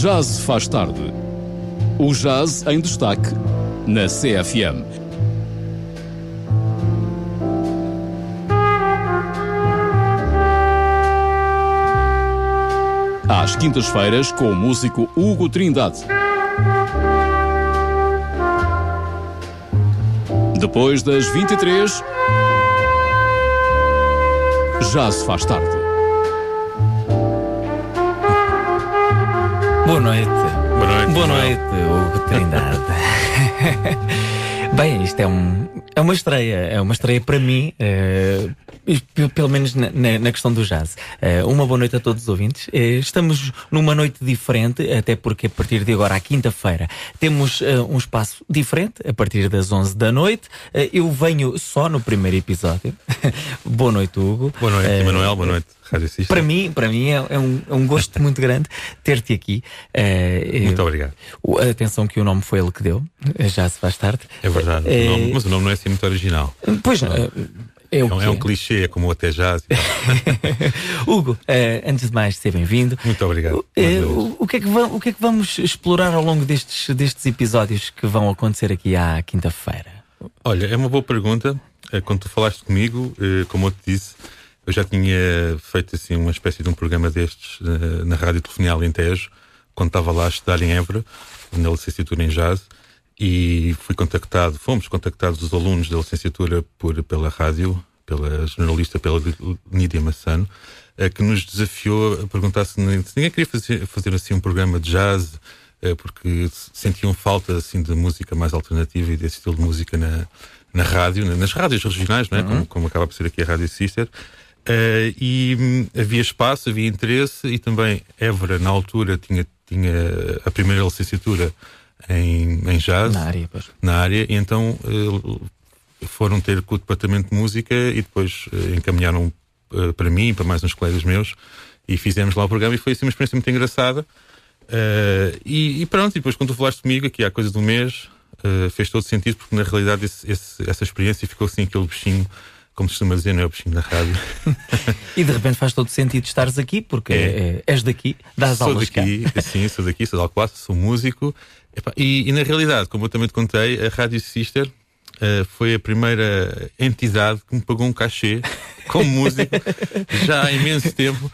Já se faz tarde. O jazz em destaque na CFM. Às quintas-feiras com o músico Hugo Trindade. Depois das 23, já se faz tarde. Boa noite. Boa noite. Boa noite, Hugo Trindade. Bem, isto é, um, é uma estreia, é uma estreia para mim, p- pelo menos na, na- na questão do jazz. Eh, uma boa noite a todos os ouvintes. Eh, estamos numa noite diferente, até porque a partir de agora, à quinta-feira, temos eh, um espaço diferente, a partir das 11 da noite. Eu venho só no primeiro episódio. boa noite, Hugo. Boa noite, Emanuel. Boa noite. Para mim, para mim é, é um, é um gosto muito grande ter-te aqui. Eh, Muito obrigado. o- Atenção que o nome foi ele que deu, já se faz tarde. É verdade. Eh, O nome- mas o nome não é assim muito original. Pois, não, é É um, é um clichê, é como até jazz. e tal. Hugo, eh, antes de mais, seja bem-vindo. Muito obrigado. Vez. o, o que é que va- o que é que vamos explorar ao longo destes, destes episódios que vão acontecer aqui à quinta-feira? Olha, é uma boa pergunta. Eh, Quando tu falaste comigo, como eu te disse, eu já tinha feito assim uma espécie de um programa destes na Rádio Telefonia Alentejo, quando estava lá a estudar em Évora, na licenciatura em jazz, e fui contactado, fomos contactados os alunos da licenciatura por, pela rádio, pela jornalista, pela Nídia Massano, eh, que nos desafiou a perguntar se ninguém queria fazer, fazer assim um programa de jazz, eh, porque sentiam falta assim de música mais alternativa e desse estilo de música na, na rádio, na- nas rádios regionais, não é? como, como acaba por ser aqui a Rádio Sister. Eh, e hum, havia espaço, havia interesse e também Évora, na altura, tinha, tinha a primeira licenciatura em, em jazz Na área, pois. na área, e então eh, foram ter com o departamento de música e depois eh, encaminharam eh, para mim e para mais uns colegas meus e fizemos lá o programa e foi assim uma experiência muito engraçada. Eh, e, e pronto, e depois quando tu falaste comigo aqui há coisa de um mês, eh, fez todo sentido porque na realidade esse- esse- essa experiência ficou assim aquele bichinho, como se costuma dizer, não é o da rádio. E de repente faz todo sentido estares aqui, porque É. eh, és daqui, dás sou aulas cá. daqui, sim, sou daqui, sou de Alcobaça, sou músico. E, e na realidade, como eu também te contei, a Rádio Sister eh, foi a primeira entidade que me pagou um cachê como músico já há imenso tempo.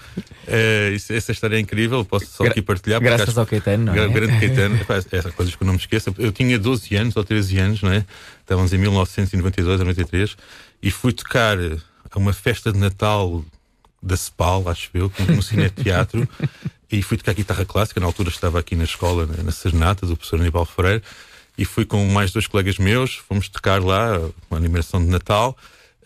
Eh, isso- essa história é incrível, posso só Gra- aqui partilhar. Graças acho- ao Caetano, não é? Grande Caetano, essas coisas que eu não me esqueço. Eu tinha 12 anos ou 13 anos, não é? Estávamos em 1992 ou 93 e fui tocar a uma festa de Natal da CEPAL, acho eu, no Cineteatro, e fui tocar guitarra clássica. Na altura estava aqui na escola, na, na Serenata, do professor Aníbal Freire, e fui com mais dois colegas meus, fomos tocar lá, uma animação de Natal,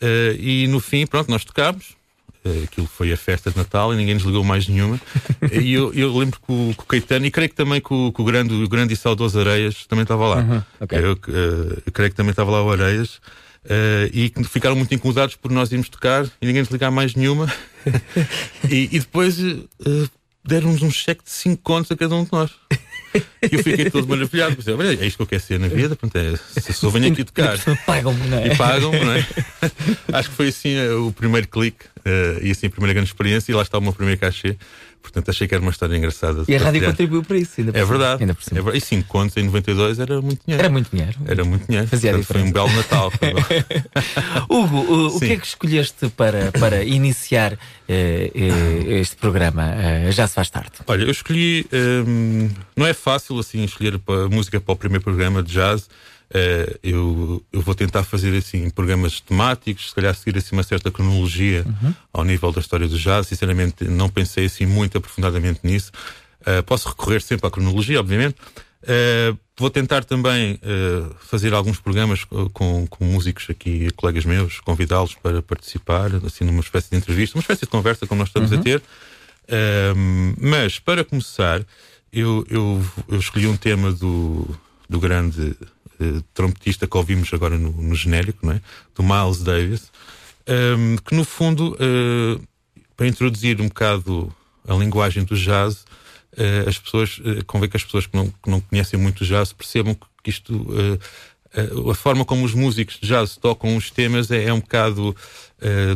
eh, e no fim, pronto, nós tocámos. Eh, Aquilo foi a festa de Natal e ninguém nos ligou mais nenhuma. e eu, eu lembro que o, que o Caetano, e creio que também que o, que o grande, o grande e saudoso Areias também estava lá. Uhum, ok. eu, eh, eu creio que também estava lá o Areias. Eh, e que ficaram muito incomodados por nós irmos tocar e ninguém nos ligar mais nenhuma. e, e depois eh, deram-nos um cheque de 5 contos a cada um de nós. E eu fiquei todo maravilhado. "Olha, é isto que eu quero ser na vida. Portanto, é, se eu venho aqui tocar Pagam-me, não é? e pagam, não é? Acho que foi assim eh, o primeiro clique eh, e assim a primeira grande experiência. E lá está o meu primeiro cachê. Portanto, achei que era uma história engraçada. E a rádio contribuiu para isso, ainda por É verdade. Ainda por cima. É verdade. E 5 contos em 92 era muito dinheiro. Era muito dinheiro. Era muito dinheiro. Fazia Portanto, foi um belo Natal. Hugo, o, o que é que escolheste para, para iniciar eh, eh, este programa? Eh, já se faz tarde. Olha, eu escolhi. hum, não é fácil assim escolher música para o primeiro programa de jazz. Eh, eu, eu vou tentar fazer assim programas temáticos, se calhar seguir assim uma certa cronologia ao nível da história do jazz. Sinceramente, não pensei assim muito aprofundadamente nisso. Eh, posso recorrer sempre à cronologia, obviamente. Eh, vou tentar também fazer alguns programas co- com, com músicos aqui, colegas meus, convidá-los para participar, assim numa espécie de entrevista, uma espécie de conversa como nós estamos a ter. Um, mas, para começar, eu, eu, eu escolhi um tema do, do grande eh, trompetista que ouvimos agora no, no genérico, não é? do Miles Davis, um, que no fundo, eh, para introduzir um bocado a linguagem do jazz, eh, as pessoas, eh, convém que as pessoas que não, que não conhecem muito jazz percebam que, isto. a forma como os músicos de jazz tocam os temas é, é um bocado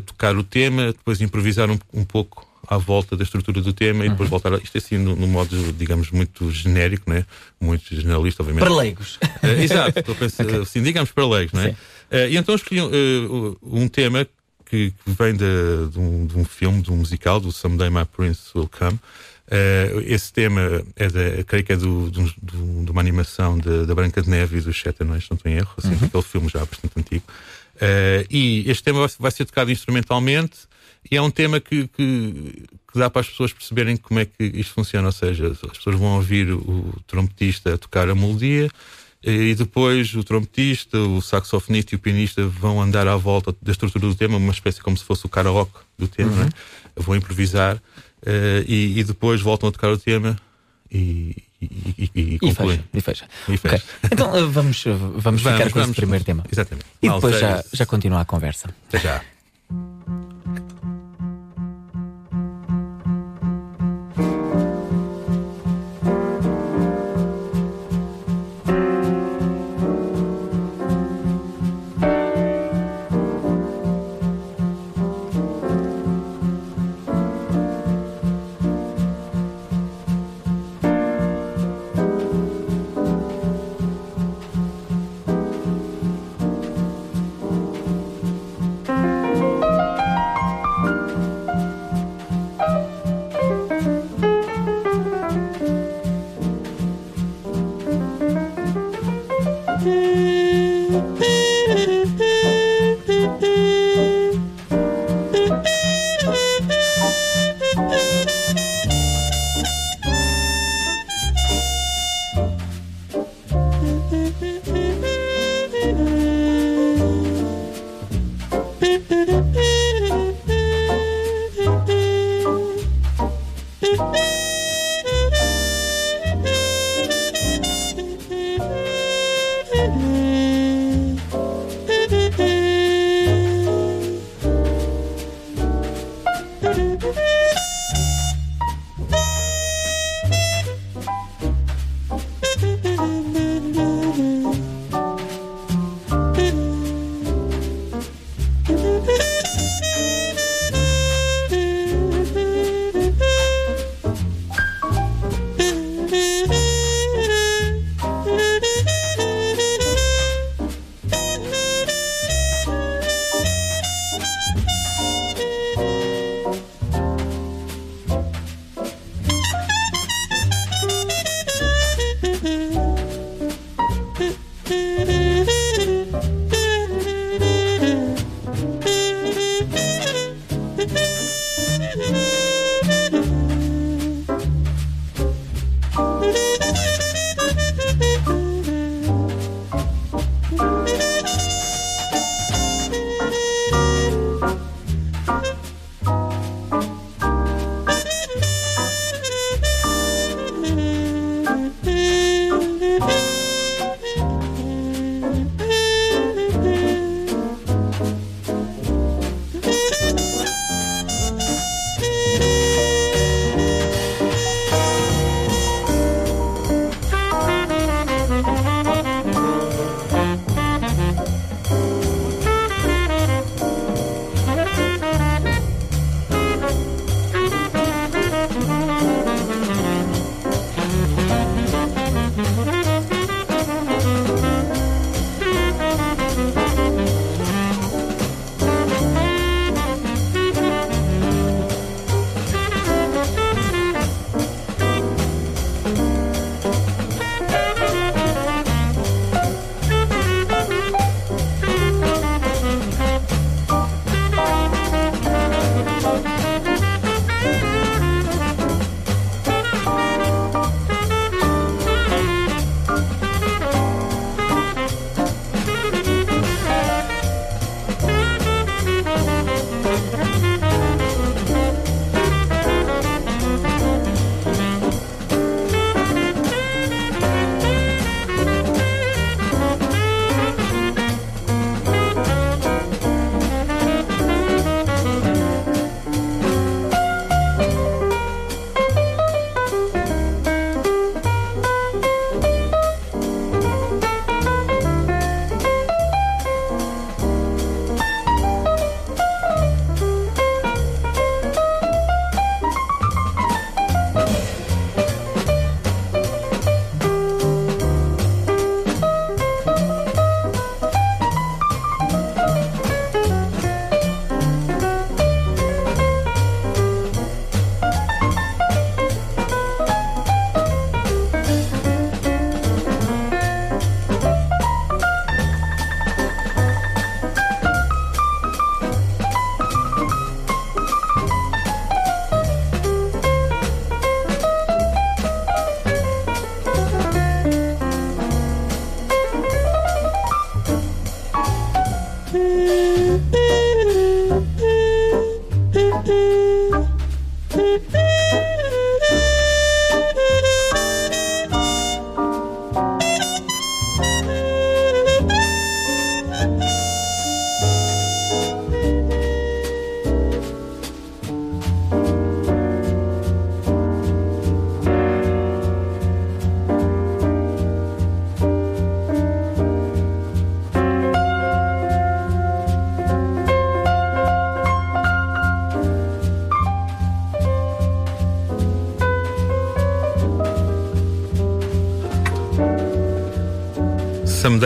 tocar o tema, depois improvisar um, um pouco à volta da estrutura do tema e depois voltar a, isto é assim no, no modo, digamos, muito genérico, né? muito generalista, obviamente. Para leigos. Uh, exato, estou a pensar, okay. assim, digamos para leigos, não é? Uh, e então escolhi uh, um tema que, que vem de, de, um, de, um, filme, de um musical, do Someday My Prince Will Come. esse tema é da, creio que é do, do, de uma animação de, da Branca de Neve e dos Sete Anões, não estou em erro, assim, uhum. aquele filme já bastante antigo. e este tema vai, vai ser tocado instrumentalmente e é um tema que, que, que, dá para as pessoas perceberem como é que isto funciona. Ou seja, as pessoas vão ouvir o trompetista tocar a melodia e depois o trompetista, o saxofonista e o pianista vão andar à volta da estrutura do tema, uma espécie como se fosse o karaoke do tema, uhum. né? vão improvisar uh, e, e, depois voltam a tocar o tema e, e, e, e fecha. E fecha. E fecha. Okay. Então uh, vamos, vamos, vamos ficar com esse primeiro tema. Exatamente. E depois já, já continua a conversa. Até já.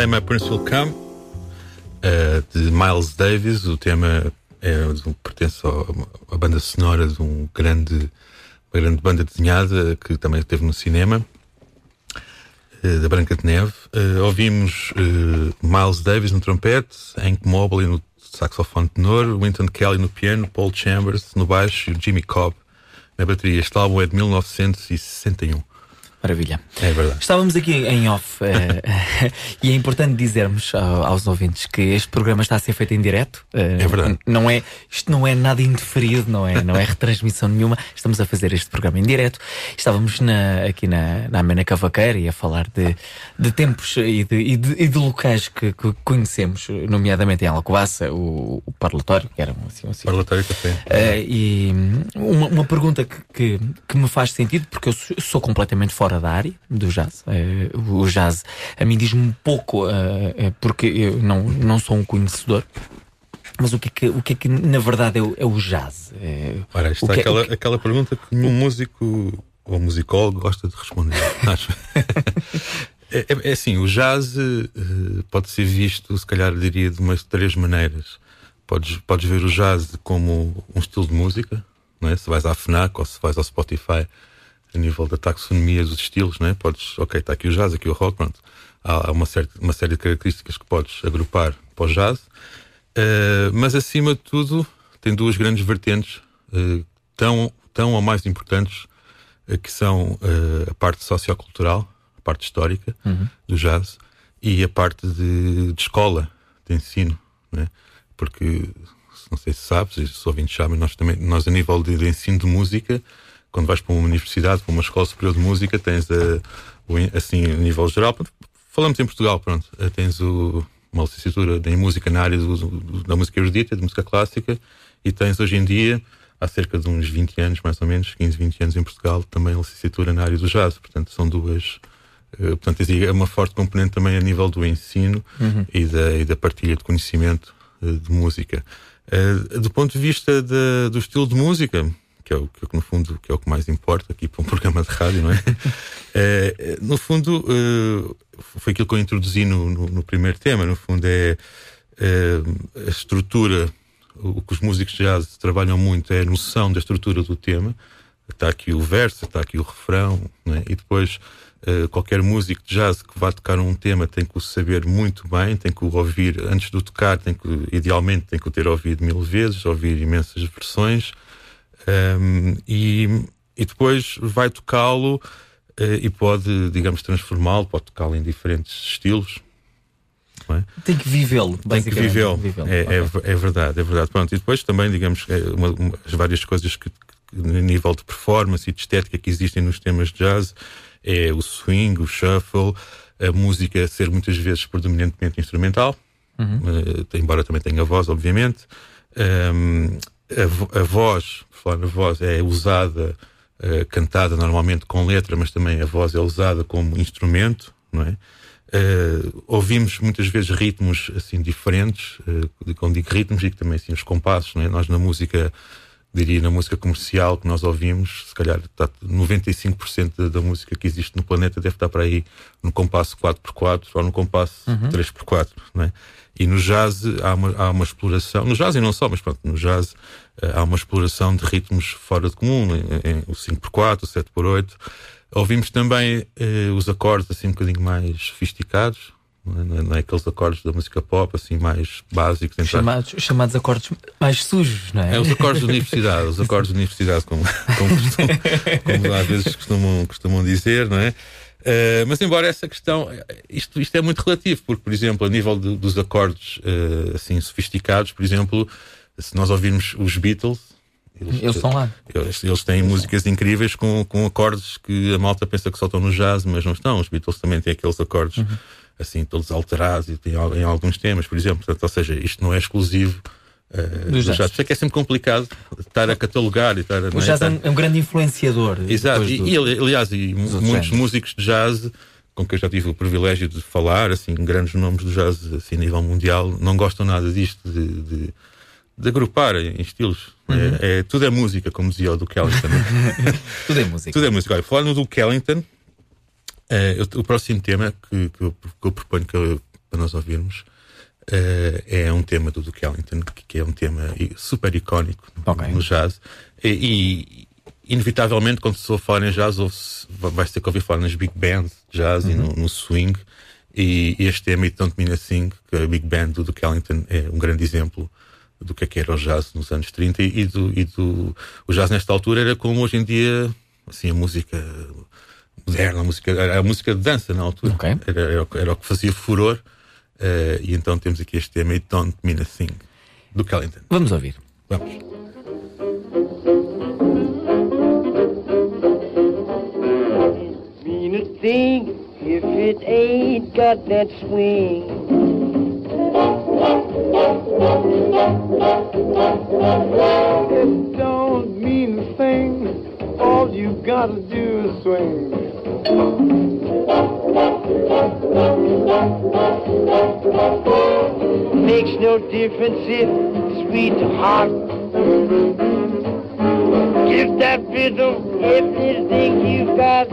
Someday My Prince Will Come, uh, de Miles Davis. O tema é, pertence à banda sonora de um grande, uma grande banda desenhada que também esteve no cinema, uh, da Branca de Neve. Uh, ouvimos Miles Davis no trompete, Hank Mobley no saxofone tenor, Winton Kelly no piano, Paul Chambers no baixo e Jimmy Cobb na bateria. Este álbum é de 1961. Maravilha. É verdade. Estávamos aqui em off eh, e é importante dizermos aos ouvintes que este programa está a ser feito em direto. Eh, é verdade. Não é, isto não é nada indeferido, não é, não é retransmissão nenhuma. Estamos a fazer este programa em direto. Estávamos na, aqui na, na Amena Cavaqueira e a falar de, de tempos e de, e de, e de locais que, que, conhecemos, nomeadamente em Alcobaça, o, o Parlatório, que era assim, assim. Parlatório Café. Uh, e uma, uma pergunta que, que, que, me faz sentido, porque eu sou completamente fora fora da área do jazz. É, o jazz a mim diz-me um pouco, é, porque eu não, não sou um conhecedor. Mas o que é que, o que, é que na verdade é o, é jazz? É, Ora, está é, aquela, que... aquela pergunta que nenhum músico ou musicólogo gosta de responder, acho. é, é, assim, o jazz pode ser visto, se calhar diria, de umas três maneiras. Podes, podes ver o jazz como um estilo de música, não é? se vais à FNAC ou se vais ao Spotify, a nível da taxonomia dos estilos, né? Podes, ok, está aqui o jazz, aqui o rock, pronto. Há, uma, série, uma série de características que podes agrupar para o jazz, uh, mas acima de tudo tem duas grandes vertentes, uh, tão, tão ou mais importantes, uh, que são a parte sociocultural, a parte histórica uhum. do jazz, e a parte de, de escola, de ensino, né? Porque, não sei se sabes, se os ouvintes sabem, nós também, nós a nível de, de ensino de música, quando vais para uma universidade, para uma escola superior de música, tens a, o, assim, a nível geral, falamos em Portugal, pronto, eh, tens o, uma licenciatura em música na área do, do, da música erudita, de música clássica, e tens hoje em dia, há cerca de uns 20 anos, mais ou menos, 15, 20 anos em Portugal, também licenciatura na área do jazz, portanto são duas. Uh, portanto, é uma forte componente também a nível do ensino uhum. e, da, e da partilha de conhecimento de música. Do ponto de vista de, do estilo de música, que é o que no fundo que é o que mais importa aqui para um programa de rádio, não é? é no fundo uh, foi aquilo que eu introduzi no, no, no primeiro tema. No fundo é, é, a estrutura, o que os músicos de jazz trabalham muito é a noção da estrutura do tema. Está aqui o verso, está aqui o refrão, é? e depois Uh, qualquer músico de jazz que vá tocar um tema tem que o saber muito bem, tem que o ouvir antes de o tocar, tem que, idealmente tem que o ter ouvido mil vezes, ouvir imensas versões, um, e, e depois vai tocá-lo uh, e pode, digamos, transformá-lo, pode tocá-lo em diferentes estilos. É? Tem que vivê-lo, Tem que vivê-lo. é, okay. é, é, verdade, é verdade. Pronto, e depois também, digamos, é uma, uma, as várias coisas que, que, nível de performance e de estética que existem nos temas de jazz é o swing, o shuffle, a música ser muitas vezes predominantemente instrumental, uhum. uh, embora também tenha voz, obviamente. Um, a, a, voz falar na voz, é usada, uh, cantada normalmente com letra, mas também a voz é usada como instrumento, não é? Uh, ouvimos muitas vezes ritmos assim diferentes, uh, quando digo ritmos, digo também assim os compassos, não é? Nós na música, diria na música comercial que nós ouvimos, se calhar está 95% da, da, música que existe no planeta deve estar para aí no compasso 4x4 ou no compasso uhum. 3x4, não é? E no jazz há uma, há uma exploração, no jazz e não só, mas pronto, no jazz uh, há uma exploração de ritmos fora de comum, em, em, o 5x4, o 7x8. Ouvimos também uh, os acordes assim um bocadinho mais sofisticados, não é, não é, aqueles acordes da música pop assim mais básicos. Chamados, chamados acordes mais sujos, não é? É os acordes de universidade, os acordes de universidade, como, como, costumam, como às vezes costumam, costumam dizer, não é? Uh, mas embora essa questão, isto, isto é muito relativo, porque, por exemplo, a nível de, dos acordes uh, assim sofisticados, por exemplo, se nós ouvirmos os Beatles, eles, eles estão lá. Eles, eles têm eles músicas incríveis com, com acordes que a malta pensa que só estão no jazz, mas não estão. Os Beatles também têm aqueles acordes uhum. Assim, todos alterados e em alguns temas, por exemplo. Portanto, ou seja, isto não é exclusivo Uh, do jazz. Por é que é sempre complicado estar a catalogar e estar a. O jazz é, é um grande influenciador. Exato, e, do, e, aliás, e muitos músicos de jazz com que eu já tive o privilégio de falar, assim, grandes nomes do jazz assim, a nível mundial, não gostam nada disto de, de, de agrupar em estilos. Uhum. É, é, tudo é música, como dizia o Duke Ellington. tudo é música. tudo é música. Olha, falando do Duke Ellington, é, o próximo tema que, que, eu, que eu proponho que eu, para nós ouvirmos. Uh, é um tema do Duke Ellington, que, que é um tema super icónico okay. no jazz. E, e, inevitavelmente, quando se ouve falar em jazz, vai ser que ouvir falar nas big bands de jazz uhum. e no, no, swing. E, e este tema, It Don't Mean a Thing, que a big band do Duke Ellington é um grande exemplo do que, é que era o jazz nos anos 30 e do, e do o jazz nesta altura era como hoje em dia assim a música moderna, a música, a música de dança na altura okay. era, era, era, o que fazia furor uh, e então temos aqui este tema It Don't Mean a Thing do Kellington. Vamos ouvir. Vamos. Mean a thing if it ain't got that swing It don't mean a thing. All you gotta do is swing. Makes no difference if sweet or hot. Give that bit of everything you've got.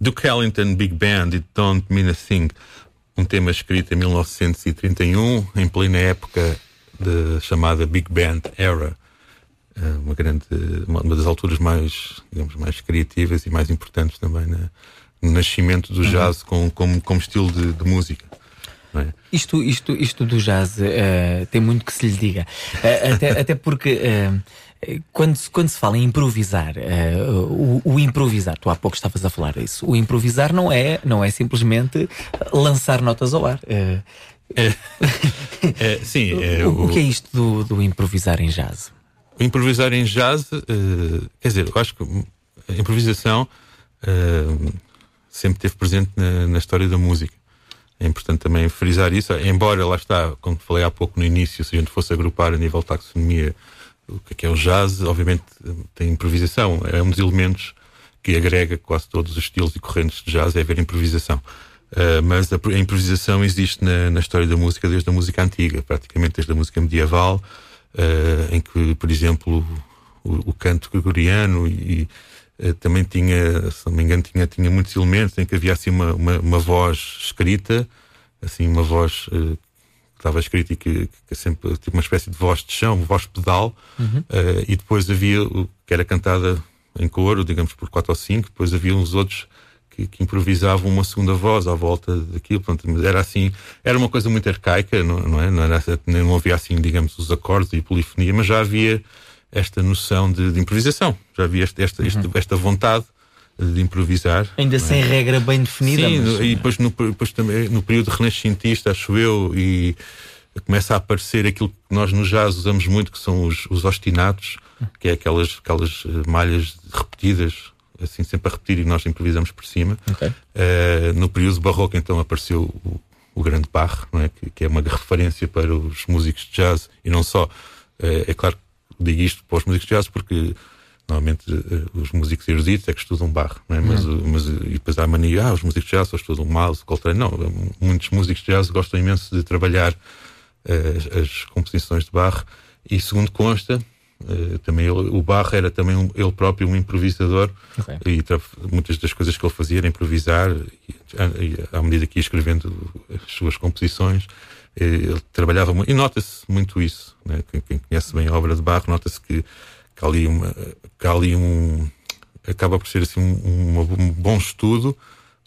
Duke Ellington Big Band, It Don't Mean a Thing, um tema escrito em 1931, em plena época da chamada Big Band Era, eh, uma grande, uma das alturas mais, digamos, mais criativas e mais importantes também na, no nascimento do jazz uhum. como, como estilo de, de música. É? Isto, isto, isto do jazz uh, tem muito que se lhe diga. Uh, até, até porque uh, quando, se, quando se fala em improvisar, o, o, improvisar, tu há pouco estavas a falar isso, o improvisar não é, não é simplesmente lançar notas ao ar. É, é, sim, é, o, o, que é isto do, do improvisar em jazz? O improvisar em jazz, quer dizer, eu acho que a improvisação sempre esteve presente na, na história da música. É importante também frisar isso, embora lá está, como falei há pouco no início, se a gente fosse agrupar a nível de taxonomia o que é, é o jazz, obviamente tem improvisação, é um dos elementos que agrega quase todos os estilos e correntes de jazz, é haver improvisação. Uh, mas a, a, improvisação existe na, na, história da música desde a música antiga, praticamente desde a música medieval, uh, em que, por exemplo, o, o canto gregoriano e, uh, também tinha, se não me engano, tinha, tinha muitos elementos em que havia assim uma, uma, uma voz escrita, assim uma voz estava escrito e que, que sempre tipo uma espécie de voz de chão, voz pedal, uhum. uh, e depois havia o que era cantada em coro, digamos por quatro ou cinco, depois havia uns outros que, que, improvisavam uma segunda voz à volta daquilo, portanto, era assim, era uma coisa muito arcaica, não, não é? Não, era, não havia assim, digamos, os acordes e polifonia, mas já havia esta noção de, de improvisação, já havia esta, esta, uhum. esta vontade de improvisar. Ainda é? sem regra bem definida. Sim, mas... e depois no, depois também, no período renascentista, acho eu, e começa a aparecer aquilo que nós no jazz usamos muito, que são os, os ostinatos, que é aquelas, aquelas eh, malhas repetidas, assim sempre a repetir e nós improvisamos por cima. Okay. Uh, no período barroco então apareceu o, o grande Bach, é? Que, que, é uma referência para os músicos de jazz e não só. Uh, é claro que digo isto para os músicos de jazz porque Normalmente uh, os músicos eruditos é que estudam barro, é? mas, uhum. mas e depois há a mania, ah, os músicos de jazz só estudam Miles, Coltrane. Não, muitos músicos de jazz gostam imenso de trabalhar as, as, composições de barro e, segundo consta, uh, também ele, o Barro era também um, ele próprio um improvisador okay. e muitas das coisas que ele fazia era improvisar e, e, à medida que ia escrevendo as suas composições ele trabalhava muito, e nota-se muito isso, né? quem, quem, conhece bem a obra de Barro nota-se que que há ali, uma, que há ali um. acaba por ser assim um, um, bom estudo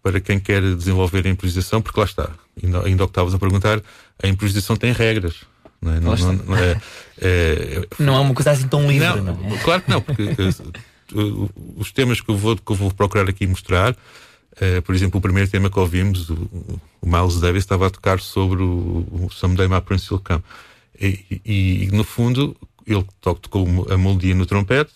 para quem quer desenvolver a improvisação, porque lá está, ainda, ainda o que estavas a perguntar, a improvisação tem regras. Não é, não, não, não, é, é, não é uma coisa assim tão livre, não, não é? Claro que não, porque eh, os temas que eu, vou, que eu vou procurar aqui mostrar, uh, por exemplo, o primeiro tema que ouvimos, o, o Miles Davis estava a tocar sobre o, o Someday My Prince Will Come. E, e, e, no fundo, ele tocou a melodia no trompete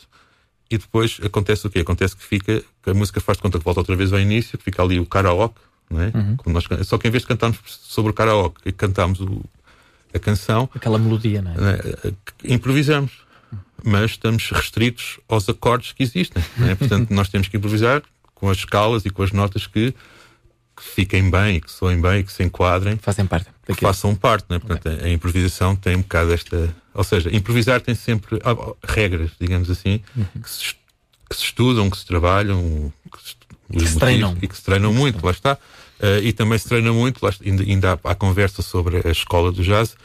e depois acontece o quê? Acontece que fica, que a música faz de conta que volta outra vez ao início, fica ali o karaoke, não é? Uhum. Nós, só que em vez de cantarmos sobre o karaoke, cantamos o, a canção. Aquela melodia, não é? Não é? Improvisamos. Mas estamos restritos aos acordes que existem. É? Portanto, nós temos que improvisar com as escalas e com as notas que que fiquem bem, que soem bem, que se enquadrem. Fazem parte. Que façam parte, né? Portanto, okay. a, a, improvisação tem um bocado esta. Ou seja, improvisar tem sempre ah, regras, digamos assim, uhum. que, se, que, se, estudam, que se trabalham, que se, que se treinam. E que se treinam muito, lá está. Uh, e também se treina muito, lá, ainda, ainda há, há, conversa sobre a escola do jazz.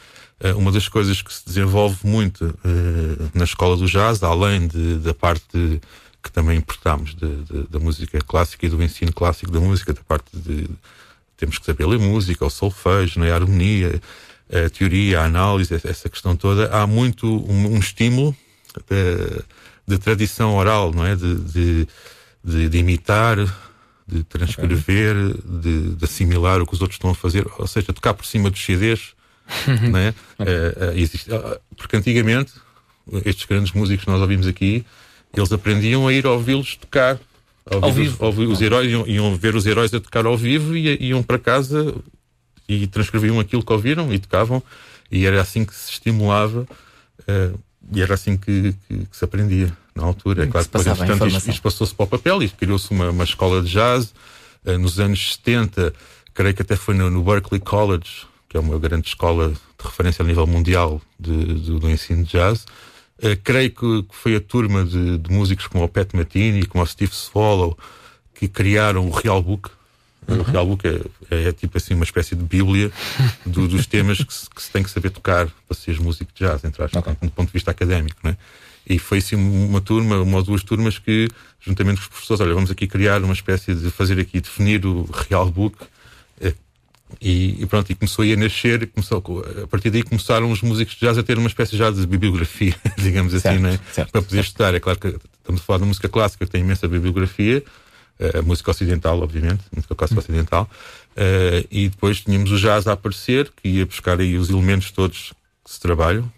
Uh, uma das coisas que se desenvolve muito uh, na escola do jazz, além de, da parte de, que também importamos da música clássica e do ensino clássico da música, da parte de temos que saber ler música, o solfejo, né, a harmonia, a teoria, a análise, essa questão toda. Há muito um, um estímulo de, de, tradição oral, não é? De, de, de, de imitar, de transcrever, okay. de, assimilar o que os outros estão a fazer, ou seja, tocar por cima dos CDs. não é? Uh, existe, uh, porque antigamente, estes grandes músicos que nós ouvimos aqui, eles aprendiam a ir ouvi-los tocar. Ao, ao vivo. Ouvir, os heróis iam, iam, ver os heróis a tocar ao vivo e iam para casa e transcreviam aquilo que ouviram e tocavam. E era assim que se estimulava uh, e era assim que, que, que, se aprendia na altura. É claro que, portanto, isto, isto passou-se para o papel e criou-se uma, uma escola de jazz. Uh, nos anos 70, creio que até foi no, no Berkeley College, que é uma grande escola de referência a nível mundial de, de, do ensino de jazz. Uh, creio que, que, foi a turma de, de, músicos como o Pat Metini, como o Steve Swallow, que criaram o Real Book. O Real Book é, é, é tipo assim uma espécie de bíblia do, dos temas que se, que se, tem que saber tocar para ser músico de jazz, entre aspas, okay. do ponto de vista académico. Né? E foi assim uma turma, uma ou duas turmas que, juntamente com os professores, olha, vamos aqui criar uma espécie de fazer aqui, definir o Real Book. E, e, pronto, e começou a nascer, começou, a partir daí começaram os músicos de jazz a ter uma espécie já de bibliografia, digamos assim, certo, né? certo, para poder certo. estudar. É claro que estamos a falar de música clássica que tem imensa bibliografia, eh, a música ocidental, obviamente, música clássica hum. ocidental, uh, e depois tínhamos o jazz a aparecer, que ia buscar aí os elementos todos que se trabalham,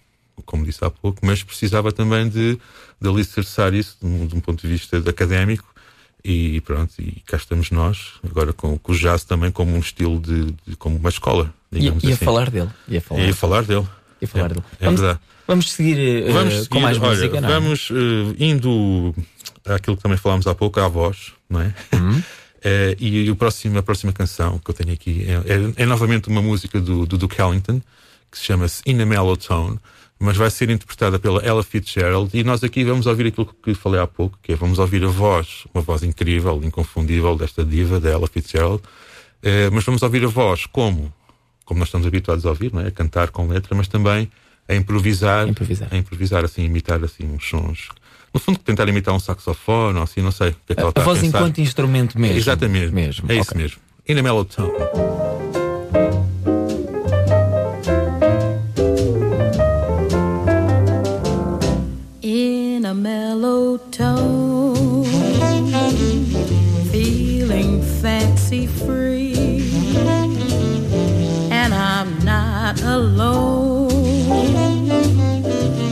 como disse há pouco, mas precisava também de, de alicerçar isso de um, de um ponto de vista académico e pronto, e cá estamos nós, agora com, com o jazz também como um estilo de, de como uma escola, digamos ia, ia assim. falar dele. Ia falar, dele. Ia falar é, dele. É vamos, verdade. Vamos seguir, uh, vamos seguir com mais olha, música, não? É? Vamos uh, indo àquilo que também falámos há pouco, à voz, não é? Uhum. é e o próximo, a próxima canção que eu tenho aqui é, é, é novamente uma música do, do Duke Ellington, que se chama-se In a Mellow Tone mas vai ser interpretada pela Ella Fitzgerald e nós aqui vamos ouvir aquilo que falei há pouco, que é vamos ouvir a voz, uma voz incrível, inconfundível desta diva, da Ella Fitzgerald, eh, mas vamos ouvir a voz como? Como nós estamos habituados a ouvir, não é? A cantar com letra, mas também a improvisar, improvisar. a improvisar, assim, imitar assim uns sons. No fundo, tentar imitar um saxofone, ou assim, não sei o que é que a, a voz a enquanto instrumento mesmo. Exatamente. Mesmo. É okay. isso mesmo. In a mellow tone. mellow tone, feeling fancy free, and I'm not alone.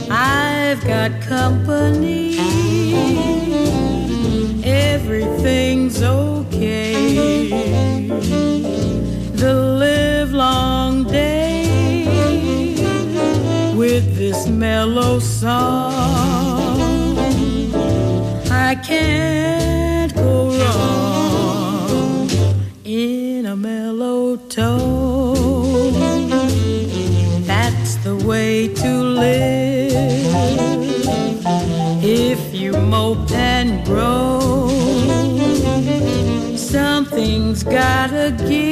I've got company, everything's okay. The live long day with this mellow song can't go wrong in a mellow tone. That's the way to live If you mope and grow. Something's gotta give.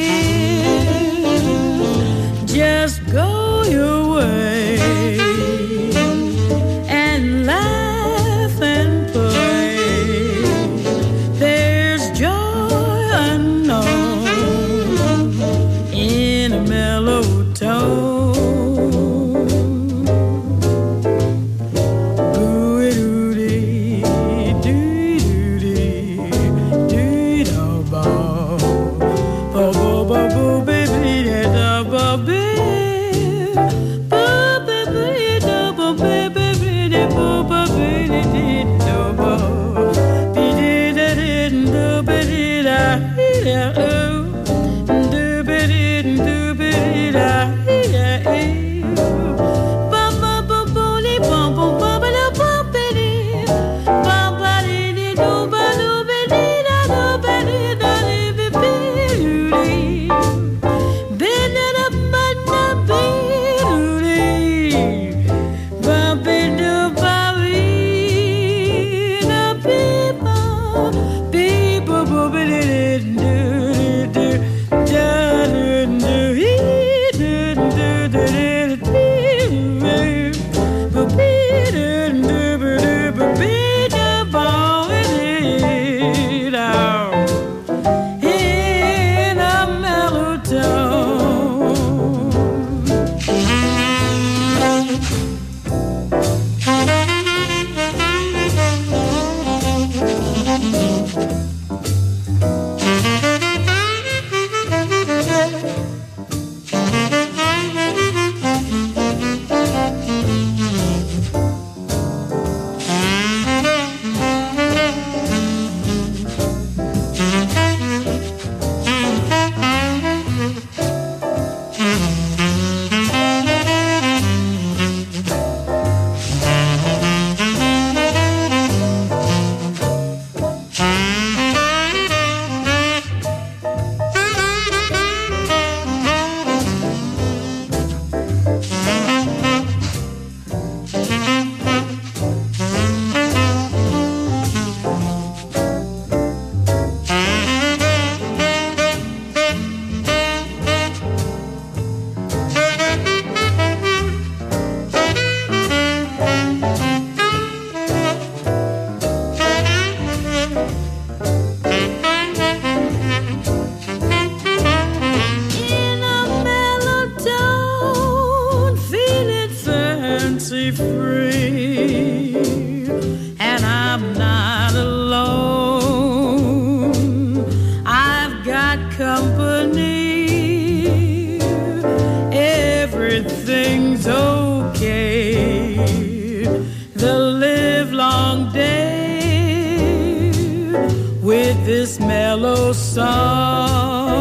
with this mellow song.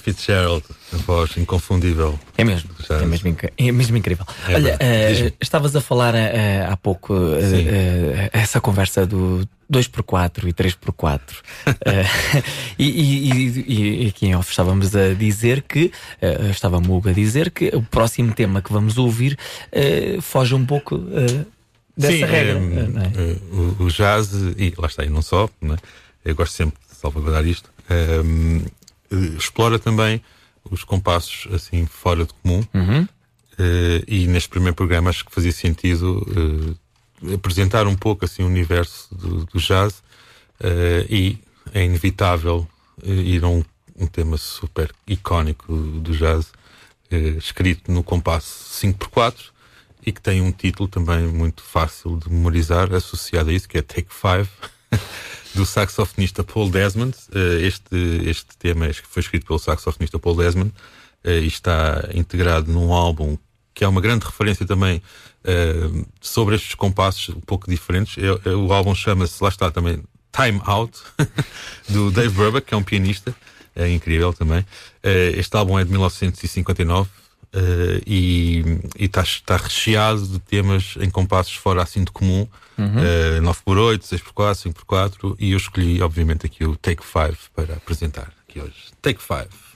Fitzgerald, a voz inconfundível. É mesmo, é mesmo, é mesmo incrível. É Olha, Diz-me. estavas a falar eh, há pouco eh, essa conversa do 2x4 e 3x4. Eh, e, e, e, e aqui em off estávamos a dizer que, estava Muga a dizer que o próximo tema que vamos ouvir foge um pouco dessa Sim, regra. é, é? o, o jazz, e lá está, e não só, não é? eu gosto sempre de salvaguardar isto, é, eh, explora também os compassos assim fora de comum. Uhum. Eh, e neste primeiro programa acho que fazia sentido eh, apresentar um pouco assim o universo do, do jazz eh, e é inevitável eh, ir a um, um tema super icónico do, do jazz eh, escrito no compasso 5x4 e que tem um título também muito fácil de memorizar associado a isso que é Take Five do saxofonista Paul Desmond. Eh, Este, este tema é- foi escrito pelo saxofonista Paul Desmond eh, e está integrado num álbum que é uma grande referência também eh, sobre estes compassos um pouco diferentes. É- é- O álbum chama-se, lá está também, Time Out, do Dave Brubeck, que é um pianista, é incrível também. Este álbum é de 1959 eh, e está está recheado de temas em compassos fora assim de comum, eh, 9x8, 6x4, 5x4, e eu escolhi, obviamente, aqui o Take 5 para apresentar aqui hoje. Take 5.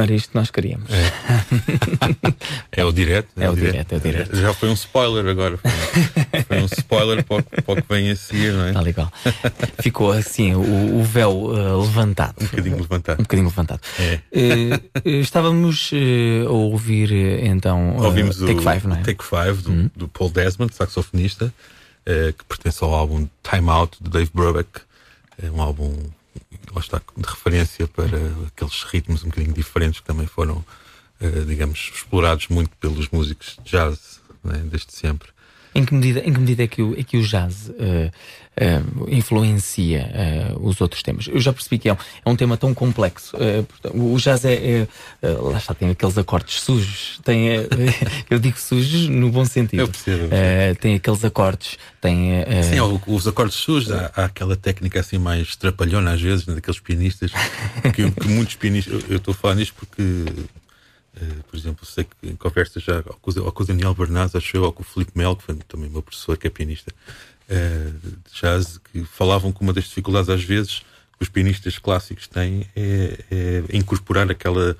Não era isto que nós queríamos. É o direto. É o direto, é o direto. Já foi um spoiler agora. Foi, foi um spoiler para, o- para o que vem a seguir, não é? Tal e qual. Ficou assim, o, o véu eh, levantado. Um bocadinho levantado. Um bocadinho levantado. É. Eh, estávamos eh, a ouvir então Ouvimos o Take Five, não é? Take Five do, do Paul Desmond, saxofonista, que pertence ao álbum Time Out de Dave Brubeck. É um álbum lá está, de referência para aqueles ritmos um bocadinho diferentes que também foram, eh, digamos, explorados muito pelos músicos de jazz né, desde sempre. Em que medida, em que medida é, que o, é que o jazz eh, eh, influencia eh, os outros temas? Eu já percebi que é um, é um tema tão complexo. portanto, o jazz é, é, Lá está, tem aqueles acordes sujos. Tem, eu digo sujos no bom sentido. Eu percebo, tem aqueles acordes. Tem. Sim, os acordes sujos, há, há aquela técnica assim mais trapalhona às vezes, né, daqueles pianistas, que, que muitos pianistas. Eu estou a falar nisto porque, eh, por exemplo, sei que em conversa já ou com, ou com o Daniel Bernaz, acho eu, ou com o Filipe Mel, que foi também meu professor, que é pianista eh, de jazz, que falavam que uma das dificuldades às vezes que os pianistas clássicos têm é, é incorporar aquela.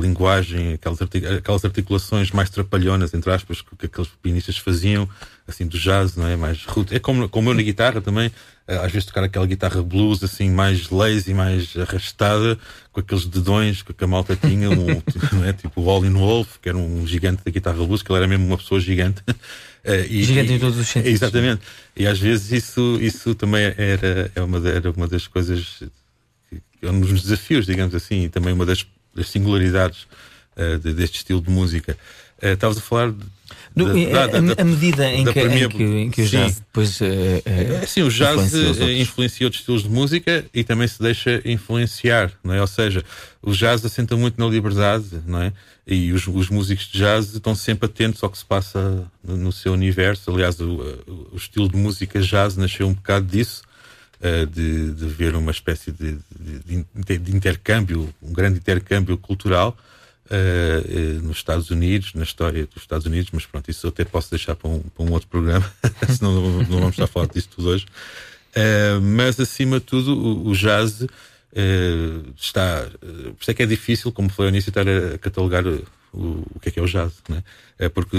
Linguagem, aquelas, artic- aquelas articulações mais trapalhonas, entre aspas, que, que aqueles pianistas faziam, assim, do jazz, não é? Mais rude. É como, como eu na guitarra também, eh, às vezes tocar aquela guitarra blues, assim, mais lazy, mais arrastada, com aqueles dedões que a malta tinha, um, não é? tipo o Olin Wolf, que era um gigante da guitarra blues, que ele era mesmo uma pessoa gigante. Eh, e- Gigante em todos os sentidos. Exatamente. E às vezes isso, isso também era, é uma, era uma das coisas, que- um dos desafios, digamos assim, e também uma das, das singularidades eh, de- deste estilo de música. Eh, Estavas a falar de- do- da- eh, da- a, da- a medida em que, em permeab- que, em que o Sim. jazz depois. eh, eh, É, sim, o jazz influencia influencia outros estilos de música e também se deixa influenciar, não é? Ou seja, o jazz assenta muito na liberdade, não é? E os, os músicos de jazz estão sempre atentos ao que se passa no, no seu universo. Aliás, o- o estilo de música jazz nasceu um bocado disso, eh, de, de uma espécie de, de- de- intercâmbio, um grande intercâmbio cultural. eh, nos Estados Unidos, na história dos Estados Unidos, mas pronto, isso eu até posso deixar para um, para um outro programa, senão não, não vamos estar a falar disso tudo hoje. Mas acima de tudo, o, o jazz está. por isso é que é difícil, como foi ao início, estar a catalogar o, o que é que é o jazz, né? É porque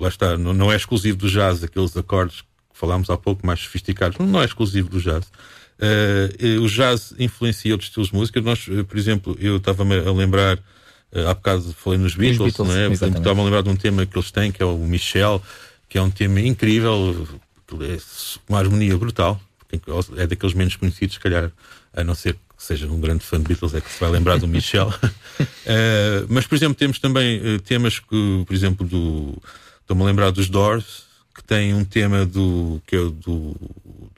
lá está, não, não é exclusivo do jazz, aqueles acordes falámos há pouco, mais sofisticados, não é exclusivo do jazz. Eh, o jazz influencia outros estilos de música. Nós, eh, por exemplo, eu estava-me a lembrar, eh, há bocado falei nos Beatles, Beatles, não é? Estava-me a lembrar de um tema que eles têm, que é o Michel, que é um tema incrível, que é uma harmonia brutal. É daqueles menos conhecidos, se calhar, a não ser que seja um grande fã de Beatles, é que se vai lembrar do Michel. Eh, mas, por exemplo, temos também temas que, por exemplo, do. Estou-me a lembrar dos Doors, que tem um tema do. que é o do.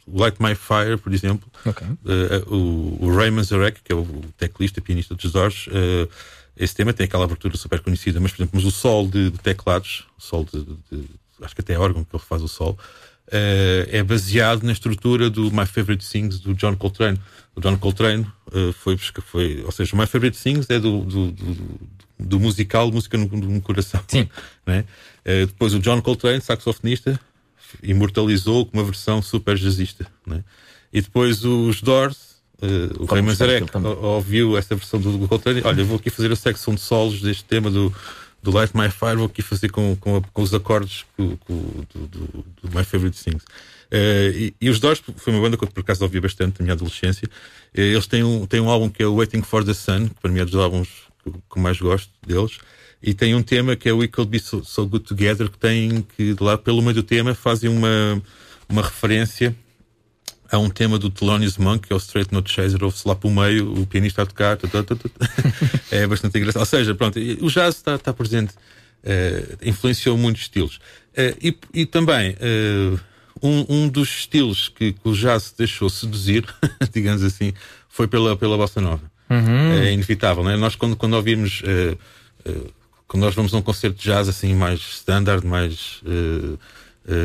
do Light My Fire, por exemplo. Ok. Eh, o, o Ray Manzarek, que é o teclista, pianista dos Doors, eh, esse tema tem aquela abertura super conhecida, mas, por exemplo, mas o sol de, de teclados, o sol de, de- acho que até é órgão que ele faz o sol, eh, é baseado na estrutura do My Favorite Things do John Coltrane. O John Coltrane foi, foi, ou seja, o My Favorite Things é do, do, do, do musical Música no, no Coração. Sim. né? Eh, depois o John Coltrane, saxofonista, imortalizou com uma versão super jazzista. Né? E depois os Doors, eh, o está Manzarek ouviu essa versão do, do Coltrane. Olha, eu vou aqui fazer a secção de solos deste tema do, do Light My Fire, vou aqui fazer com, com, a- com os acordes co- co- do, do, do My Favorite Things. Uh, e, e, os Doors foi uma banda que eu por acaso ouvi bastante na minha adolescência. Uh, eles têm um, têm um álbum que é o Waiting for the Sun, que para mim é dos álbuns que, mais gosto deles. E tem um tema que é o We Could Be So, so Good Together, que tem que lá pelo meio do tema fazem uma, uma referência a um tema do Thelonious Monk, que é o Straight No Chaser, ouve-se lá pelo meio, o pianista a tocar, é bastante engraçado. Ou seja, pronto, o jazz está, está presente, uh, influenciou muitos estilos. Uh, e, e, também, uh, um, um, dos estilos que, que, o jazz deixou seduzir, digamos assim, foi pela, pela bossa nova. Uhum. É inevitável, não é? Nós, quando, quando ouvimos, quando nós vamos a um concerto de jazz assim, mais standard, mais uh,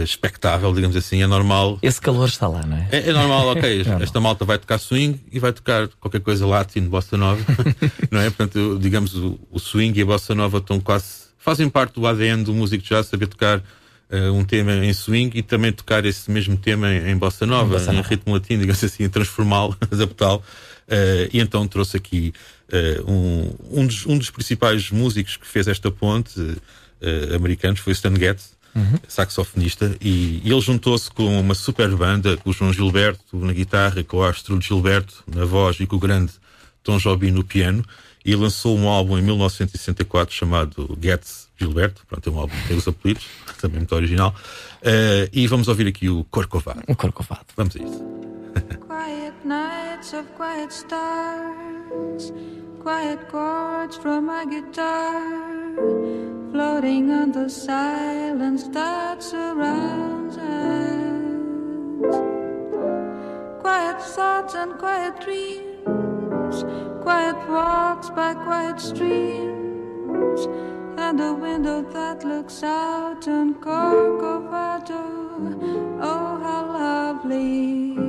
expectável, digamos assim, é normal. Esse calor está lá, não é? É, é normal, ok. é esta malta vai tocar swing e vai tocar qualquer coisa latino, bossa nova, não é? Portanto, digamos, o, o, swing e a bossa nova estão quase. fazem parte do ADN do músico já saber tocar uh, um tema em swing e também tocar esse mesmo tema em, em bossa nova, em, bossa em ritmo latino, digamos assim, transformá-lo, adaptá-lo. Uh, e então trouxe aqui um, um dos, um, dos, principais músicos que fez esta ponte, americanos, foi Stan Getz uhum. saxofonista, e, e ele juntou-se com uma super banda, com o João Gilberto na guitarra, com o Astro Gilberto na voz e com o grande Tom Jobim no piano, e lançou um álbum em 1964 chamado Getz Gilberto, pronto, é um álbum que tem os apelidos, também muito original, uh, e vamos ouvir aqui o Corcovado. O Corcovado. Vamos a isso. quiet nights of quiet stars, quiet chords from my guitar. floating on the silence that surrounds us. Quiet thoughts and quiet dreams, quiet walks by quiet streams, and a window that looks out on Corcovado. Oh, how lovely!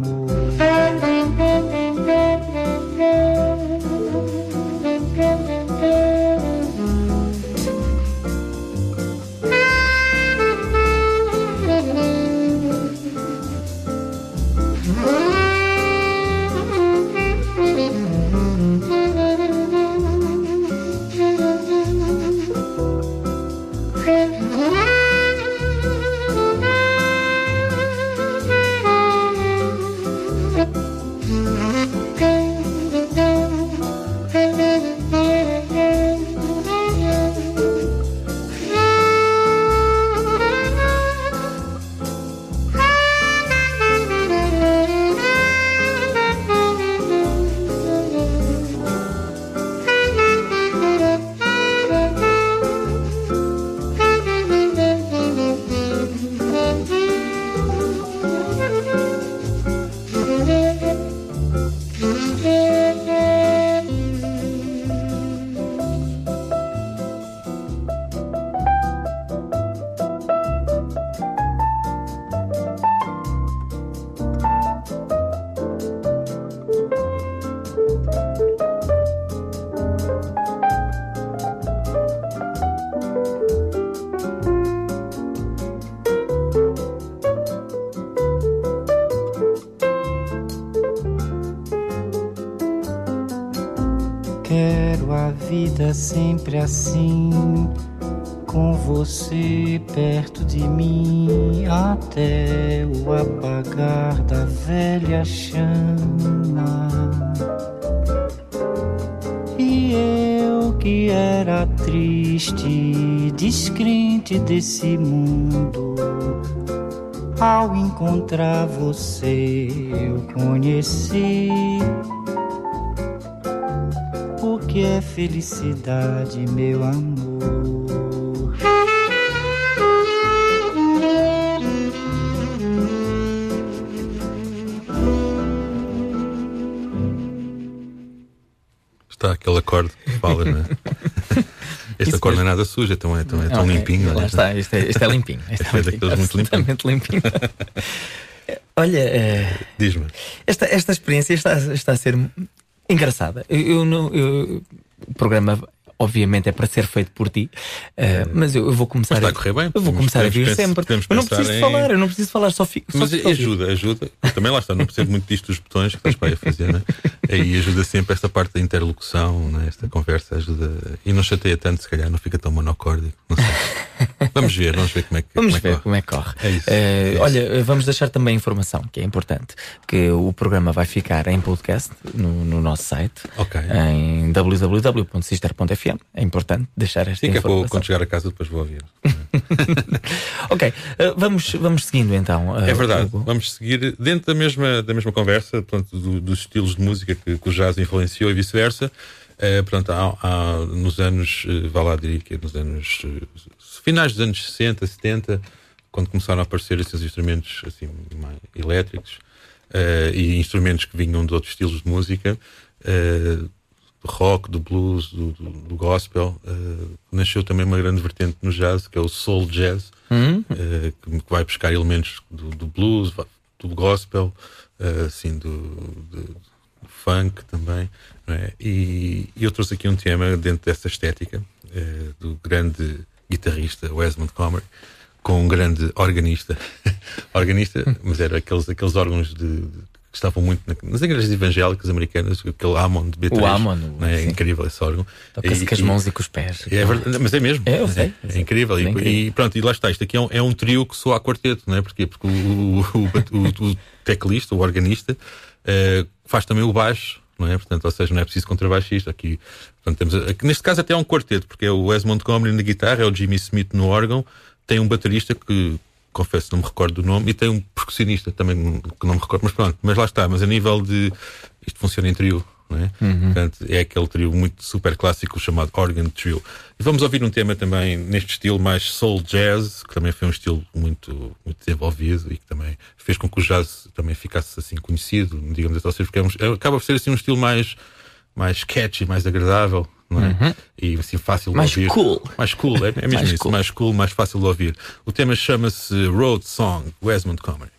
Vida desse mundo. Ao encontrar você, eu conheci o que é felicidade, meu amor. Nada sujo, é tão, é tão, é tão Ok, limpinho. Lá está, isto é, isto é limpinho. Isto Este é limpinho, muito limpinho. absolutamente limpinho. Olha, eh, Diz-me. esta, esta experiência está, está a ser engraçada. Eu, eu eu- o programa, obviamente, é para ser feito por ti, eh, mas eu, eu vou começar Mas a correr bem. Eu vou começar a vir sempre. Eu não preciso em- falar, eu não preciso falar, só fico. Só Mas fico a ouvir. ajuda, ajuda. Eu também lá está, não percebo muito disto dos botões que estás para aí a fazer, né? Aí ajuda sempre esta parte da interlocução, né? esta conversa ajuda. E não chateia tanto, se calhar, não fica tão monocórdico. Não sei. Vamos ver, vamos ver como é que Vamos como é ver corre. como é que corre. É isso, Eh, é. Olha, vamos deixar também a informação, que é importante, que o programa vai ficar em podcast no, no nosso site, Ok. em www.sister.fm. É importante deixar esta que é informação. quando chegar a casa depois vou ouvir. ok, eh, vamos, vamos seguindo então. eh, É verdade. Hugo. Vamos seguir dentro da mesma, da mesma conversa, portanto, do- dos estilos de música que, que o jazz influenciou e vice-versa. Eh, portanto, há, há- nos anos, eh, vá lá, diria que é nos anos eh, finais dos anos 60, 70, quando começaram a aparecer esses instrumentos assim, mais elétricos eh, e instrumentos que vinham de outros estilos de música, do rock, do blues, do, do- do gospel, eh, nasceu também uma grande vertente no jazz, que é o soul jazz, eh, que, que vai buscar elementos do, do blues, do gospel, eh, assim, do, funk também. é? E, e eu trouxe aqui um tema dentro dessa estética do grande guitarrista Wes Montgomery com um grande organista, organista, mas era aqueles, aqueles órgãos de, de- que estavam muito na- nas igrejas evangélicas americanas, aquele Hammond B3. O Hammond, não é? incrível esse órgão. Toca-se com as mãos e com os pés. é verdade, mas é mesmo. É, eu sei, É, sei. incrível. É E, incrível. e pronto, e lá está. Isto aqui é um, é um trio que soa a quarteto, não é? Porquê? Porque o, o, o, o- teclista, o organista, eh, faz também o baixo, não é? Portanto, ou seja, não é preciso contrabaixista. Aqui, portanto, temos, aqui, neste caso, até é um quarteto, porque é o Wes Montgomery na guitarra, é o Jimmy Smith no órgão, tem um baterista que. Confesso, não me recordo do nome, e tem um percussionista também que não me recordo, mas pronto, mas lá está. Mas a nível de. Isto funciona em trio, não é? Portanto, é aquele trio muito super clássico chamado Organ Trio. E vamos ouvir um tema também neste estilo mais soul jazz, que também foi um estilo muito, muito desenvolvido e que também fez com que o jazz também ficasse assim conhecido, digamos assim, porque é um- é- acaba por ser assim um estilo mais, mais catchy, mais agradável, não é? E assim fácil Mais de ouvir. cool. Mais cool, é, é mesmo Mais isso, cool. mais cool, mais fácil de ouvir. O tema chama-se Road Song, Wes Montgomery.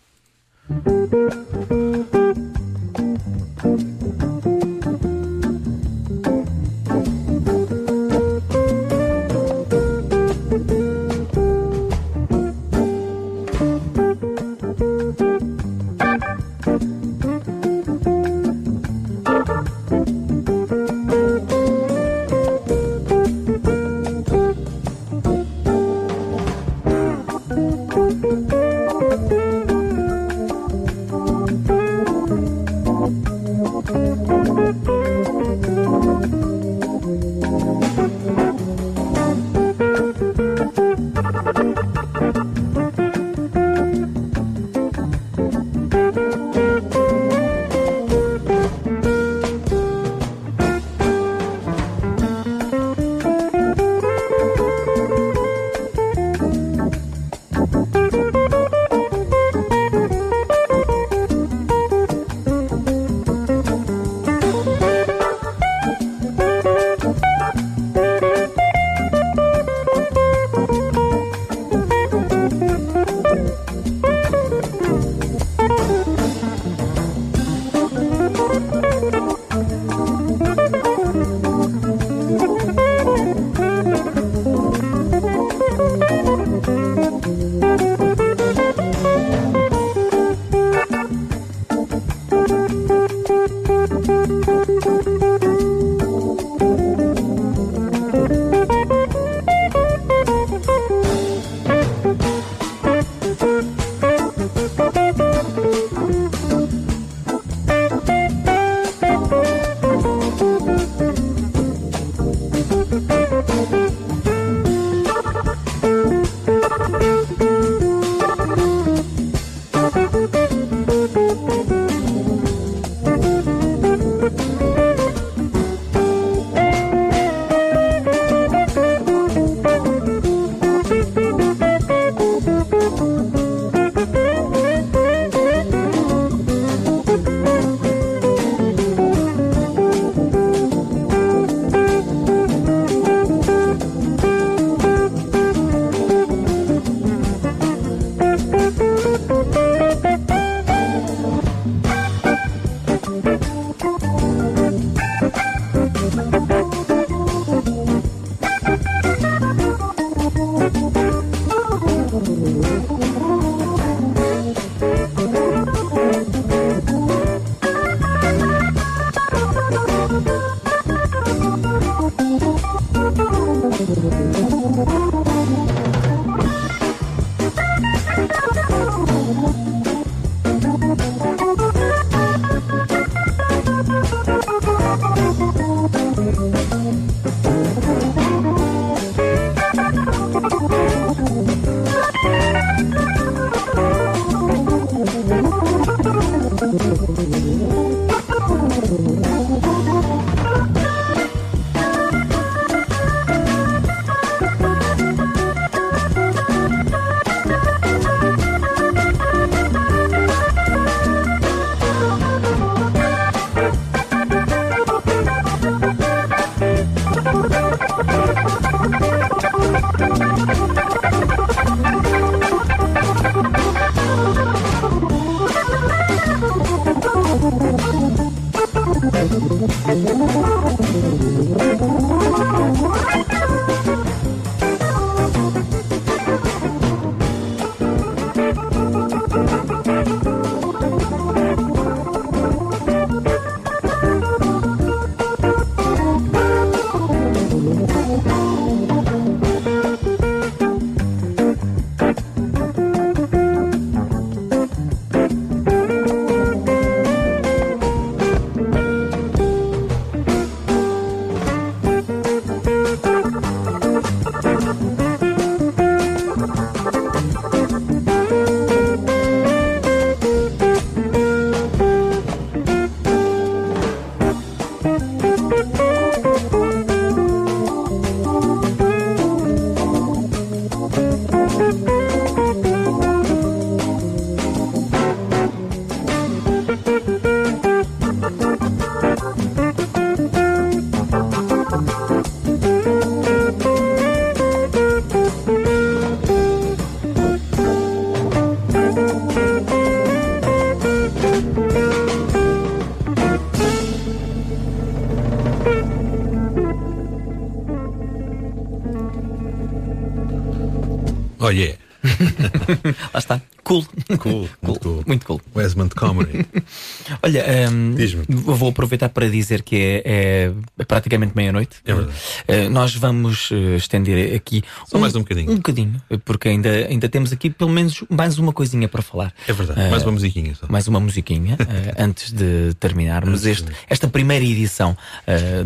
Vou aproveitar para dizer que é, é- é praticamente meia-noite. É verdade. Eh, nós vamos eh, estender aqui Só mais um bocadinho. Um bocadinho, porque ainda, ainda temos aqui pelo menos mais uma coisinha para falar. É verdade. Eh, Mais uma musiquinha só. mais uma musiquinha eh, antes de terminarmos este, esta primeira edição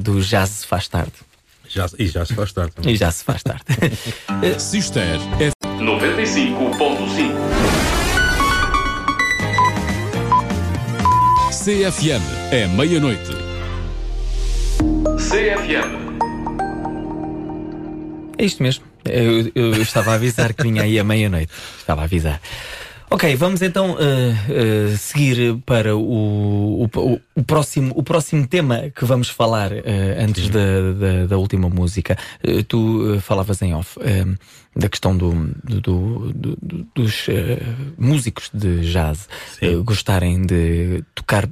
do Jazz se faz tarde. Já, e já se faz tarde também. E já se faz tarde. Sister F 95.5 CFM é meia-noite. CFM É isto mesmo. Eu, eu estava a avisar que vinha aí à meia-noite. Estava a avisar. Ok, vamos então eh, eh, seguir para o, o, o- próximo, o próximo tema que vamos falar eh, antes da, da, da última música. Tu falavas em off da questão do, do- do- do- do- dos músicos de jazz gostarem de tocar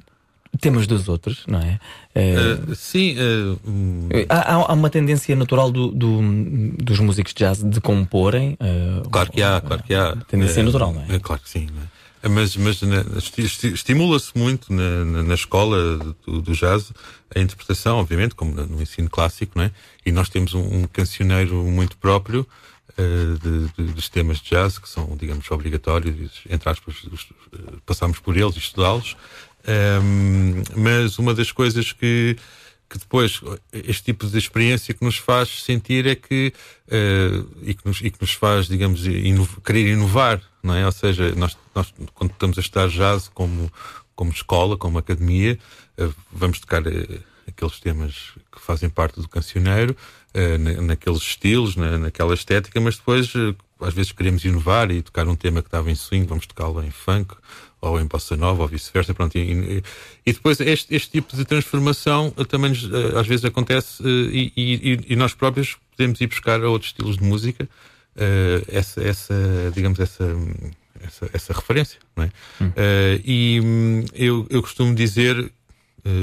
temas dos outros, não é? Eh, sim, hum, Há, há- uma tendência natural do- do- dos músicos de jazz de comporem. eh, claro que há, claro que há. Tendência natural, não é? Claro que sim. é? Mas, mas esti- esti- estimula-se muito na, na- na escola do, do jazz a interpretação, obviamente, como no ensino clássico, não é? E nós temos um, um cancioneiro muito próprio de- de- dos temas de jazz, que são, digamos, obrigatórios, entre aspas, os- passamos por eles e estudá-los. Ehm, mas uma das coisas que, que depois este tipo de experiência que nos faz sentir é que eh, e, que nos, e que nos faz, digamos, querer inovar, não é? Ou seja, nós, nós quando estamos a estudar jazz como, como escola, como academia, eh, vamos tocar eh, aqueles temas que fazem parte do cancioneiro, eh, na- naqueles estilos, na, naquela estética, mas depois eh, às vezes queremos inovar e tocar um tema que estava em swing, vamos tocá-lo em funk ou em bossa nova ou vice-versa, pronto. E, e- depois este, este tipo de transformação eh, também eh, às vezes acontece eh, e, e- e nós próprios podemos ir buscar a outros estilos de música essa, essa, digamos, essa, essa, essa referência, não é? Eh, e hum, eu, eu costumo dizer,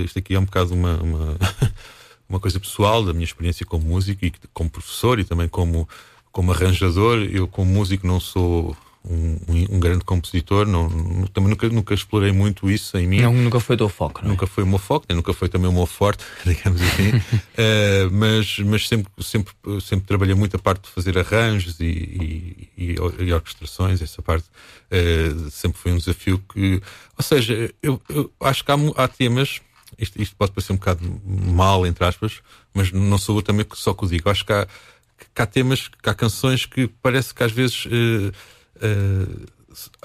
isto aqui é um bocado uma, uma, uma coisa pessoal da minha experiência como músico e como professor e também como, como arranjador. Eu, como músico, não sou um, um- grande compositor, não, também nunca, nunca explorei muito isso em mim. Não, nunca foi teu foco, não é? Nunca foi o meu foco, nunca foi também o meu forte, digamos assim. Eh, mas mas sempre, sempre, sempre trabalhei muito a parte de fazer arranjos e, e, e, e orquestrações, essa parte eh, sempre foi um desafio que. Ou seja, eu, eu acho que há, há temas, isto, isto pode parecer um bocado mal, entre aspas, mas não sou eu também que só que o digo. Acho que há, que há temas, que há canções que parece que às vezes eh,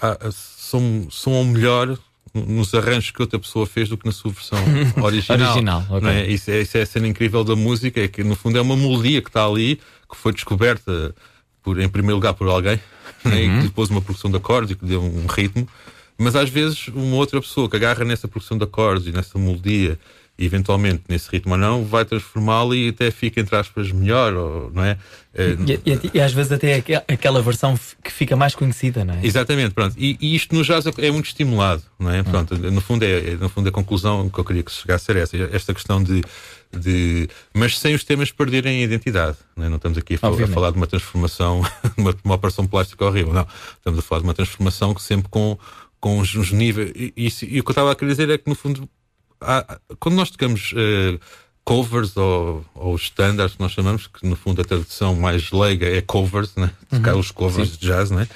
há- são, são melhor nos arranjos que outra pessoa fez do que na sua versão original. Original, ok. não é? Isso, é, isso é a cena incrível da música, é que no fundo é uma melodia que está ali, que foi descoberta por, em primeiro lugar por alguém? Uhum. e que depois uma produção de acordes e que deu um ritmo, mas às vezes uma outra pessoa que agarra nessa produção de acordes e nessa melodia eventualmente nesse ritmo ou não, vai transformá-la e até fica, entre aspas, melhor, ou, não é? Eh, E, e- e às vezes até é aque- aquela versão que fica mais conhecida, não é? Exatamente, pronto. E, e isto no jazz é- é muito estimulado, não é? Pronto, no fundo é, é- no fundo a conclusão que eu queria que chegasse era essa, esta questão de, de mas sem os temas perderem a identidade, não, é? não estamos aqui a, fal- a falar de uma transformação, uma, uma operação plástica horrível, não. Estamos a falar de uma transformação que sempre com com os, níveis. E, e, e o que eu estava a querer dizer é que no fundo há- quando nós tocamos eh, covers ou, ou standards que nós chamamos, que no fundo a tradução mais leiga é covers, né? tocar os covers de jazz, né?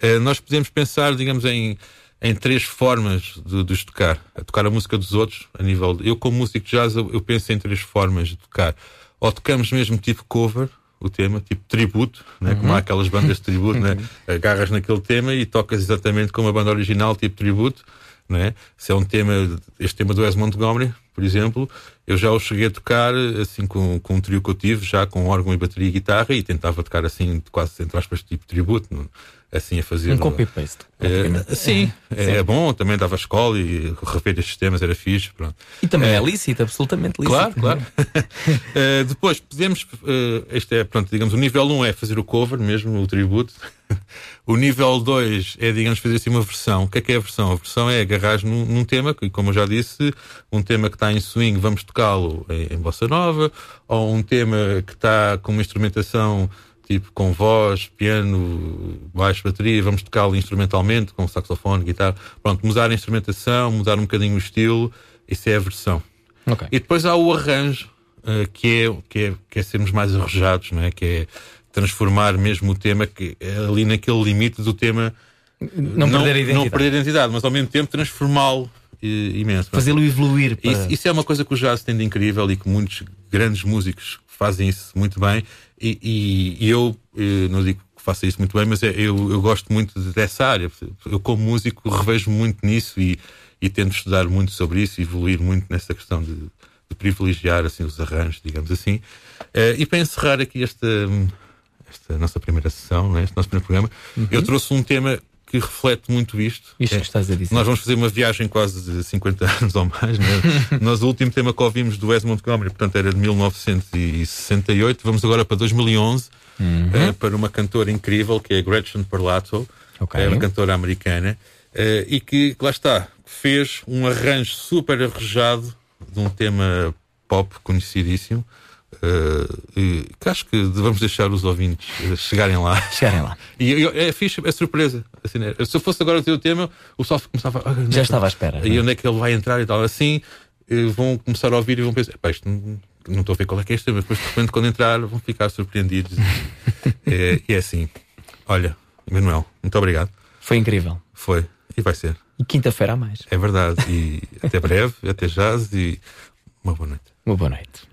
Eh, nós podemos pensar, digamos, em, em três formas de, de tocar. A tocar a música dos outros, a nível. De, eu, como músico de jazz, eu, eu penso em três formas de tocar. Ou tocamos mesmo tipo cover, o tema, tipo tributo, né? como há aquelas bandas de tributo, né? agarras naquele tema e tocas exatamente como a banda original, tipo tributo. Né? Se é um tema, este tema do Wes Montgomery, por exemplo, eu já o cheguei a tocar assim com, com um trio que eu tive, já com órgão e bateria e guitarra, e tentava tocar assim, quase entre aspas, tipo tributo, assim a fazer. Um copy-paste. É, sim, é, é bom, também dava escola e rever estes temas era fixe. Pronto. E também é lícito, absolutamente lícito. Claro, claro. Eh, depois podemos, eh, este é, pronto, digamos, o nível 1 é fazer o cover mesmo, o tributo. o nível 2 é, digamos, fazer assim uma versão. O que é que é a versão? A versão é agarrar num, num tema, que como eu já disse, um tema que está em swing, vamos tocá-lo em, em bossa nova, ou um tema que está com uma instrumentação tipo com voz, piano, baixo, bateria, vamos tocá-lo instrumentalmente, com saxofone, guitarra. Pronto, mudar a instrumentação, mudar um bocadinho o estilo, isso é a versão. Ok. E depois há o arranjo, uh, que, é, que, é, que é sermos mais arrojados, não é? que é transformar mesmo o tema que é ali naquele limite do tema Não, perder a identidade. não perder a identidade, mas ao mesmo tempo transformá-lo eh, imenso. Fazê-lo evoluir. Para... Isso, isso é uma coisa que o jazz tem de incrível e que muitos grandes músicos fazem isso muito bem. E, e- e eu, eh, não digo que faça isso muito bem, mas é- eu, eu gosto muito dessa área. Eu, como músico, revejo muito nisso e, e tento estudar muito sobre isso e evoluir muito nessa questão de, de privilegiar assim, os arranjos, digamos assim. Eh, e para encerrar aqui esta, esta nossa primeira sessão, né, este nosso primeiro programa, eu trouxe um tema que reflete muito isto. Isto É- que estás a dizer. nós vamos fazer uma viagem quase de 50 anos ou mais. Né? Nós, o último tema que ouvimos do Wes Montgomery, portanto, era de 1968. Vamos agora para 2011, eh, para uma cantora incrível que é Gretchen Parlato. Ok. É uma cantora americana. eh, e que, lá está, fez um arranjo super arrojado de um tema pop conhecidíssimo. E que acho que vamos deixar os ouvintes eh, chegarem lá. Chegarem lá. E eu- é fixe, é surpresa. Assim, né? Se eu fosse agora ter o tema, o pessoal começava a. Já estava à espera. E é? onde é que ele vai entrar e tal. Assim, eh, vão começar a ouvir e vão pensar: "Epá, isto não, não estou a ver qual é que é este tema, mas depois de repente, quando entrar, vão ficar surpreendidos. É, e é assim. Olha, Manuel, muito obrigado. Foi incrível. Foi e vai ser. E quinta-feira há mais. É verdade. E até breve, até jazz e uma boa noite. Uma boa noite.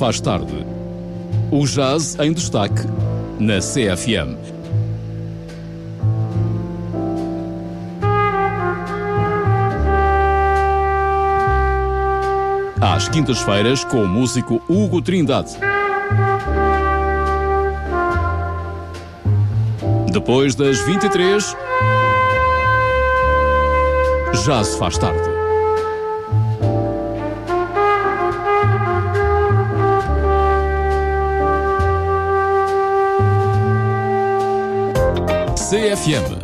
Faz tarde. O jazz em destaque na CFM. Às quintas-feiras com o músico Hugo Trindade. Depois das 23, já se faz tarde. CFM